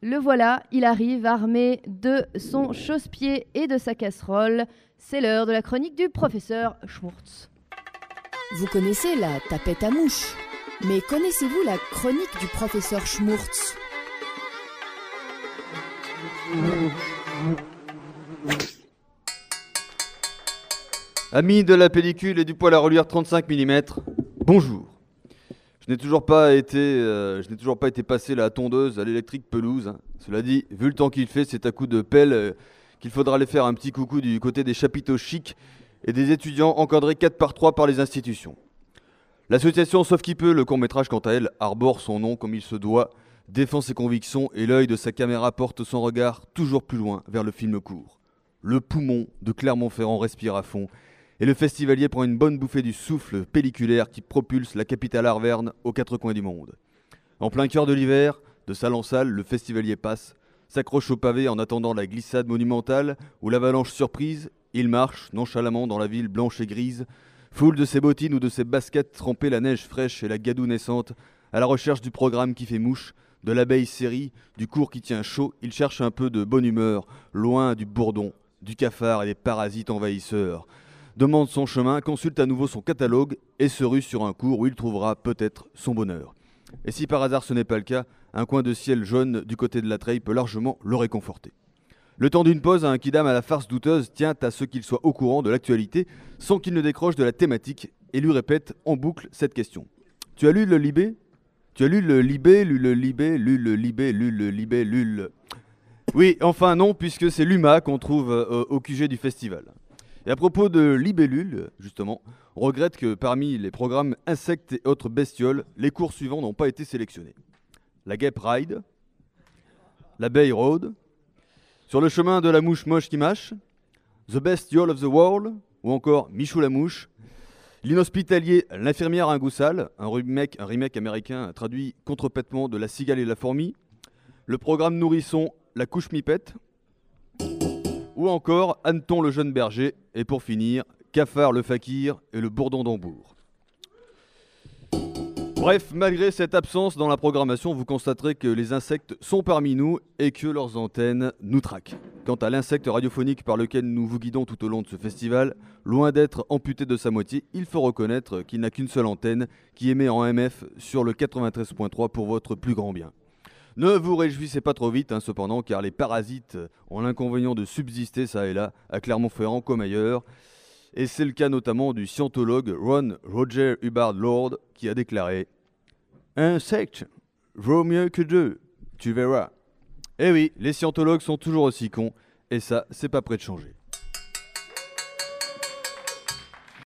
Le voilà, il arrive armé de son chausse-pied et de sa casserole. C'est l'heure de la chronique du professeur Schmurtz. Vous connaissez la tapette à mouche, mais connaissez-vous la chronique du professeur Schmurtz Amis de la pellicule et du poil à reluire 35 mm, bonjour. Je n'ai toujours pas été, euh, je n'ai toujours pas été passé la tondeuse à l'électrique pelouse. hein. Cela dit, vu le temps qu'il fait, c'est à coup de pelle euh, qu'il faudra aller faire un petit coucou du côté des chapiteaux chics et des étudiants encadrés 4 par 3 par les institutions. L'association Sauf qui peut, le court-métrage quant à elle, arbore son nom comme il se doit, défend ses convictions et l'œil de sa caméra porte son regard toujours plus loin vers le film court. Le poumon de Clermont-Ferrand respire à fond et le festivalier prend une bonne bouffée du souffle pelliculaire qui propulse la capitale arverne aux quatre coins du monde. En plein cœur de l'hiver, de salle en salle, le festivalier passe, s'accroche au pavé en attendant la glissade monumentale ou l'avalanche surprise, il marche nonchalamment dans la ville blanche et grise, foule de ses bottines ou de ses baskets trempées la neige fraîche et la gadoue naissante, à la recherche du programme qui fait mouche, de l'abeille série, du cours qui tient chaud, il cherche un peu de bonne humeur, loin du bourdon, du cafard et des parasites envahisseurs demande son chemin, consulte à nouveau son catalogue et se rue sur un cours où il trouvera peut-être son bonheur. Et si par hasard ce n'est pas le cas, un coin de ciel jaune du côté de la treille peut largement le réconforter. Le temps d'une pause, un kidam à la farce douteuse tient à ce qu'il soit au courant de l'actualité sans qu'il ne décroche de la thématique et lui répète en boucle cette question. Tu as lu le Libé? Tu as lu le Libé, lu le Libé, lu le Libé, lu le Libé, lu le... Oui, enfin non, puisque c'est l'UMA qu'on trouve euh, au QG du festival. Et à propos de libellules, justement, on regrette que parmi les programmes insectes et autres bestioles, les cours suivants n'ont pas été sélectionnés. La Guêpe Ride, la Bay Road, Sur le chemin de la mouche moche qui mâche, The Bestiole of the World, ou encore Michou la mouche, L'inhospitalier, l'infirmière ingoussale, un remake, un remake américain traduit contrepètement de La cigale et la fourmi, le programme nourrisson, La couche mipette, ou encore Anton le jeune berger, et pour finir, Cafard le fakir et le bourdon d'Hambourg. Bref, malgré cette absence dans la programmation, vous constaterez que les insectes sont parmi nous et que leurs antennes nous traquent. Quant à l'insecte radiophonique par lequel nous vous guidons tout au long de ce festival, loin d'être amputé de sa moitié, il faut reconnaître qu'il n'a qu'une seule antenne qui émet en MF sur le 93.3 pour votre plus grand bien. Ne vous réjouissez pas trop vite, hein, cependant, car les parasites ont l'inconvénient de subsister ça et là, à Clermont-Ferrand comme ailleurs. Et c'est le cas notamment du scientologue Ron Roger Hubbard Lord qui a déclaré Insecte vaut mieux que deux, tu verras. Eh oui, les scientologues sont toujours aussi cons, et ça, c'est pas prêt de changer.